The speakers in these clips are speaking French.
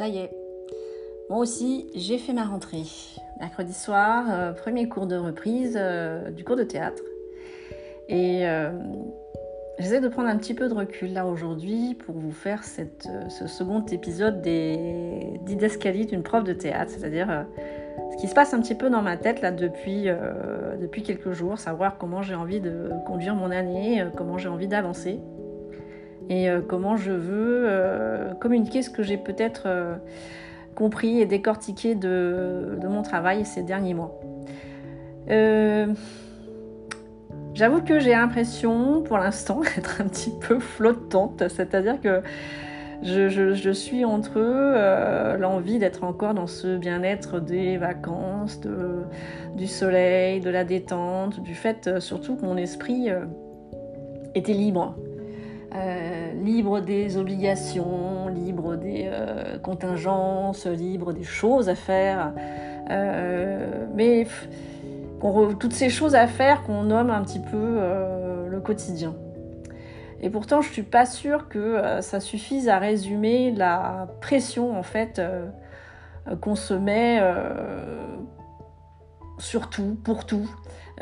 Ça y est, moi aussi j'ai fait ma rentrée. Mercredi soir, euh, premier cours de reprise euh, du cours de théâtre. Et euh, j'essaie de prendre un petit peu de recul là aujourd'hui pour vous faire ce second épisode des didascalies d'une prof de théâtre, c'est-à-dire ce qui se passe un petit peu dans ma tête là depuis quelques jours, savoir comment j'ai envie de conduire mon année, comment j'ai envie d'avancer et euh, comment je veux euh, communiquer ce que j'ai peut-être euh, compris et décortiqué de, mon travail ces derniers mois. J'avoue que j'ai l'impression pour l'instant d'être un petit peu flottante, c'est-à-dire que je, suis entre l'envie d'être encore dans ce bien-être des vacances, du soleil, de la détente, du fait surtout que mon esprit était libre. Euh, libre des obligations, libre des euh, contingences, libre des choses à faire. Euh, mais toutes ces choses à faire qu'on nomme un petit peu le quotidien. Et pourtant, je suis pas sûre que ça suffise à résumer la pression en fait qu'on se met sur tout, pour tout.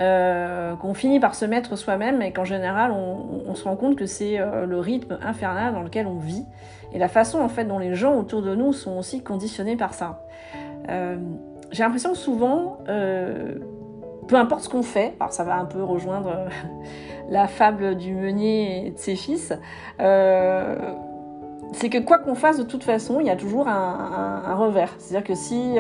Euh, qu'on finit par se mettre soi-même et qu'en général on, se rend compte que c'est euh, le rythme infernal dans lequel on vit et la façon en fait dont les gens autour de nous sont aussi conditionnés par ça. Euh, j'ai l'impression que souvent, peu importe ce qu'on fait, alors ça va un peu rejoindre la fable du meunier et de ses fils, c'est que quoi qu'on fasse de toute façon, il y a toujours un revers. C'est-à-dire que si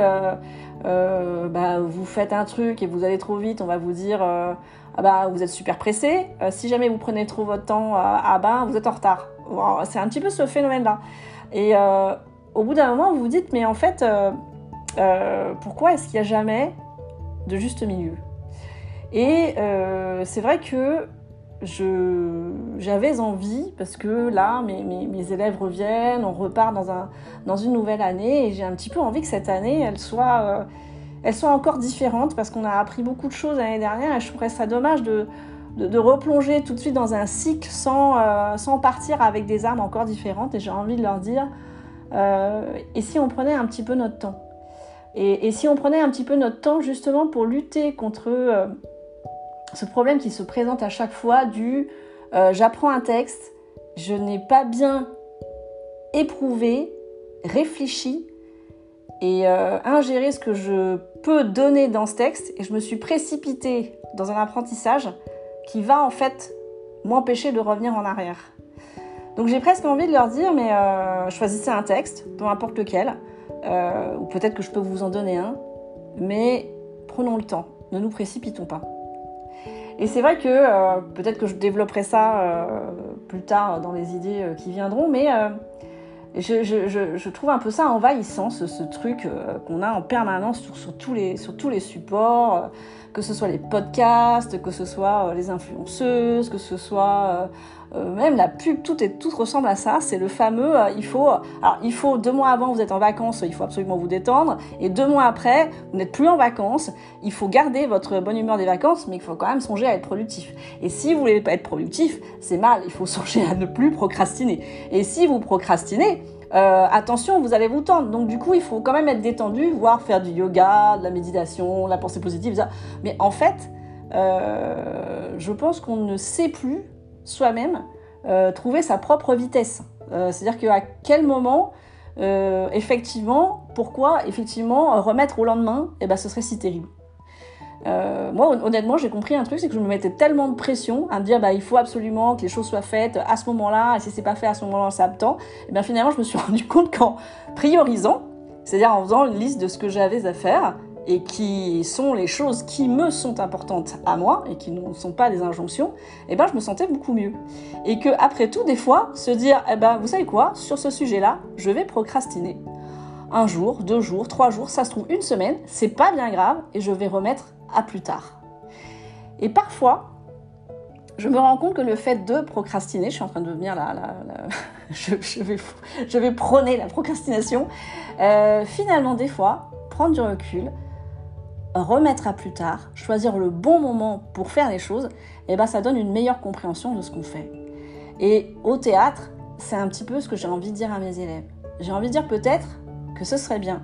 euh, bah, vous faites un truc et vous allez trop vite, on va vous dire euh, ah bah vous êtes super pressé. Euh, si jamais vous prenez trop votre temps, ah bah vous êtes en retard. c'est un petit peu ce phénomène-là. Et au bout d'un moment, vous vous dites mais en fait, pourquoi est-ce qu'il n'y a jamais de juste milieu? Et c'est vrai que j'avais envie, parce que là, mes, élèves reviennent, on repart dans, un, dans une nouvelle année, et j'ai un petit peu envie que cette année, elle soit, euh, elle soit encore différente, parce qu'on a appris beaucoup de choses l'année dernière, et je trouverais ça dommage de, replonger tout de suite dans un cycle sans, euh, sans partir avec des armes encore différentes, et j'ai envie de leur dire, euh, et si on prenait un petit peu notre temps. Et, si on prenait un petit peu notre temps justement pour lutter contre ce problème qui se présente à chaque fois du euh, j'apprends un texte, je n'ai pas bien éprouvé, réfléchi et euh, ingéré ce que je peux donner dans ce texte et je me suis précipitée dans un apprentissage qui va en fait m'empêcher de revenir en arrière. Donc j'ai presque envie de leur dire mais euh, choisissez un texte, peu importe lequel, ou peut-être que je peux vous en donner un, mais prenons le temps, ne nous précipitons pas. Et c'est vrai que euh, peut-être que je développerai ça euh, plus tard dans les idées euh, qui viendront, mais je, trouve un peu ça envahissant, ce, truc qu'on a en permanence sur, tous les, sur tous les supports, que ce soit les podcasts, que ce soit les influenceuses, que ce soit euh, même la pub, tout, est, tout ressemble à ça. C'est le fameux, euh, il faut, alors il faut deux mois avant, vous êtes en vacances, il faut absolument vous détendre, et deux mois après, vous n'êtes plus en vacances. Il faut garder votre bonne humeur des vacances, mais il faut quand même songer à être productif. Et si vous voulez pas être productif, c'est mal. Il faut songer à ne plus procrastiner. Et si vous procrastinez, euh, attention, vous allez vous tendre. Donc du coup, il faut quand même être détendu, voire faire du yoga, de la méditation, la pensée positive. Mais en fait, euh, je pense qu'on ne sait plus soi-même euh, trouver sa propre vitesse. Euh, c'est-à-dire qu'à quel moment, euh, effectivement, pourquoi effectivement remettre au lendemain, eh ben, ce serait si terrible. moi, honnêtement, j'ai compris un truc, c'est que je me mettais tellement de pression à me dire, bah, il faut absolument que les choses soient faites à ce moment-là, et si c'est pas fait à ce moment-là, ça temps. Et bien finalement, je me suis rendu compte qu'en priorisant, c'est-à-dire en faisant une liste de ce que j'avais à faire, et qui sont les choses qui me sont importantes à moi et qui ne sont pas des injonctions, eh ben je me sentais beaucoup mieux. Et que après tout, des fois, se dire, eh ben vous savez quoi, sur ce sujet-là, je vais procrastiner. Un jour, deux jours, trois jours, ça se trouve une semaine, c'est pas bien grave et je vais remettre à plus tard. Et parfois, je me rends compte que le fait de procrastiner, je suis en train de devenir là, je, vais, je vais prôner la procrastination, euh, finalement des fois, prendre du recul, remettre à plus tard, choisir le bon moment pour faire les choses, et eh ben ça donne une meilleure compréhension de ce qu'on fait. Et au théâtre, c'est un petit peu ce que j'ai envie de dire à mes élèves. J'ai envie de dire peut-être que ce serait bien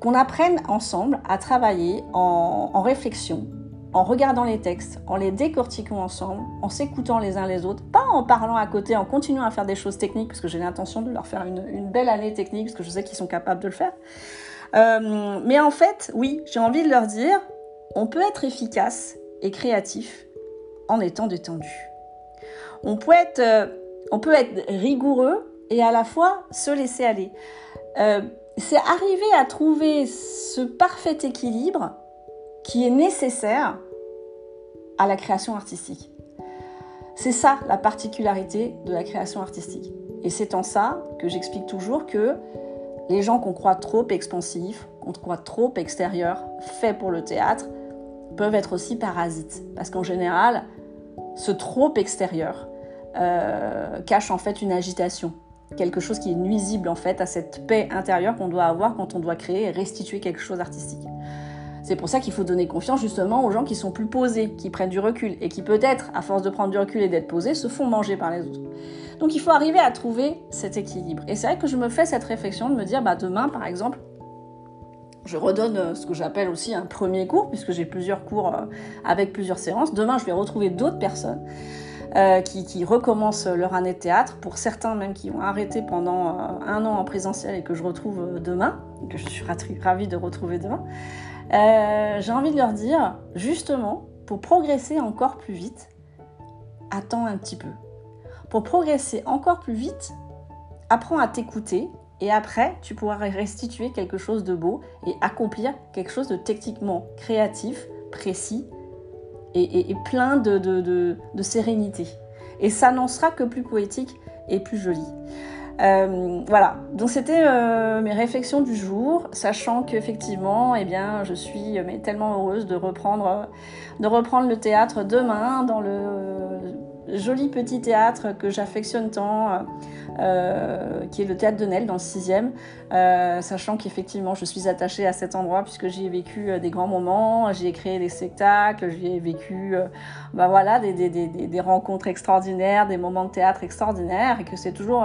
qu'on apprenne ensemble à travailler en, réflexion, en regardant les textes, en les décortiquant ensemble, en s'écoutant les uns les autres, pas en parlant à côté, en continuant à faire des choses techniques, parce que j'ai l'intention de leur faire une, belle année technique, parce que je sais qu'ils sont capables de le faire. Euh, mais en fait, oui, j'ai envie de leur dire, on peut être efficace et créatif en étant détendu. On peut être, euh, rigoureux et à la fois se laisser aller. Euh, c'est arriver à trouver ce parfait équilibre qui est nécessaire à la création artistique. C'est ça la particularité de la création artistique. Et c'est en ça que j'explique toujours que les gens qu'on croit trop expansifs, qu'on croit trop extérieurs, faits pour le théâtre, peuvent être aussi parasites. Parce qu'en général, ce trop extérieur euh, cache en fait une agitation, quelque chose qui est nuisible en fait à cette paix intérieure qu'on doit avoir quand on doit créer et restituer quelque chose d'artistique. C'est pour ça qu'il faut donner confiance justement aux gens qui sont plus posés, qui prennent du recul et qui peut-être, à force de prendre du recul et d'être posés, se font manger par les autres. Donc il faut arriver à trouver cet équilibre. Et c'est vrai que je me fais cette réflexion de me dire, bah demain par exemple, je redonne euh, ce que j'appelle aussi un premier cours, puisque j'ai plusieurs cours euh, avec plusieurs séances. Demain, je vais retrouver d'autres personnes euh, qui, recommencent leur année de théâtre, pour certains même qui ont arrêté pendant un an en présentiel et que je retrouve demain, que je suis ravie de retrouver demain, j'ai envie de leur dire, justement, pour progresser encore plus vite, attends un petit peu. Pour progresser encore plus vite, apprends à t'écouter et après, tu pourras restituer quelque chose de beau et accomplir quelque chose de techniquement créatif, précis et, plein de, sérénité. Et ça n'en sera que plus poétique et plus joli. Euh, voilà, donc c'était euh, mes réflexions du jour, sachant qu'effectivement, eh bien, je suis mais, tellement heureuse de reprendre, de reprendre le théâtre demain dans le joli petit théâtre que j'affectionne tant, euh, qui est le théâtre de Nel dans le 6e, euh, sachant qu'effectivement je suis attachée à cet endroit puisque j'y ai vécu euh, des grands moments, j'y ai créé des spectacles, j'y ai vécu bah voilà, des, des, des, des, rencontres extraordinaires, des moments de théâtre extraordinaires et que c'est toujours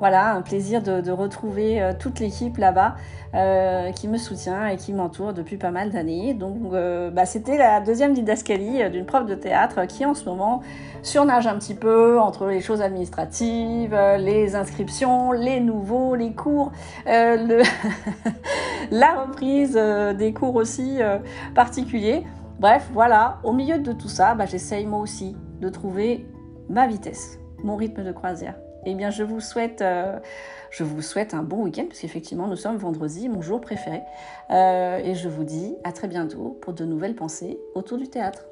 voilà, un plaisir de, retrouver euh, toute l'équipe là-bas euh, qui me soutient et qui m'entoure depuis pas mal d'années. Donc, euh, bah, c'était la deuxième didascalie d'une prof de théâtre qui, en ce moment, un petit peu entre les choses administratives, les inscriptions, les nouveaux, les cours, le la reprise des cours aussi particuliers. Bref, voilà, au milieu de tout ça, bah, j'essaye moi aussi de trouver ma vitesse, mon rythme de croisière. Eh bien, je vous souhaite, euh, je vous souhaite un bon week-end, parce qu'effectivement, nous sommes vendredi, mon jour préféré. Euh, et je vous dis à très bientôt pour de nouvelles pensées autour du théâtre.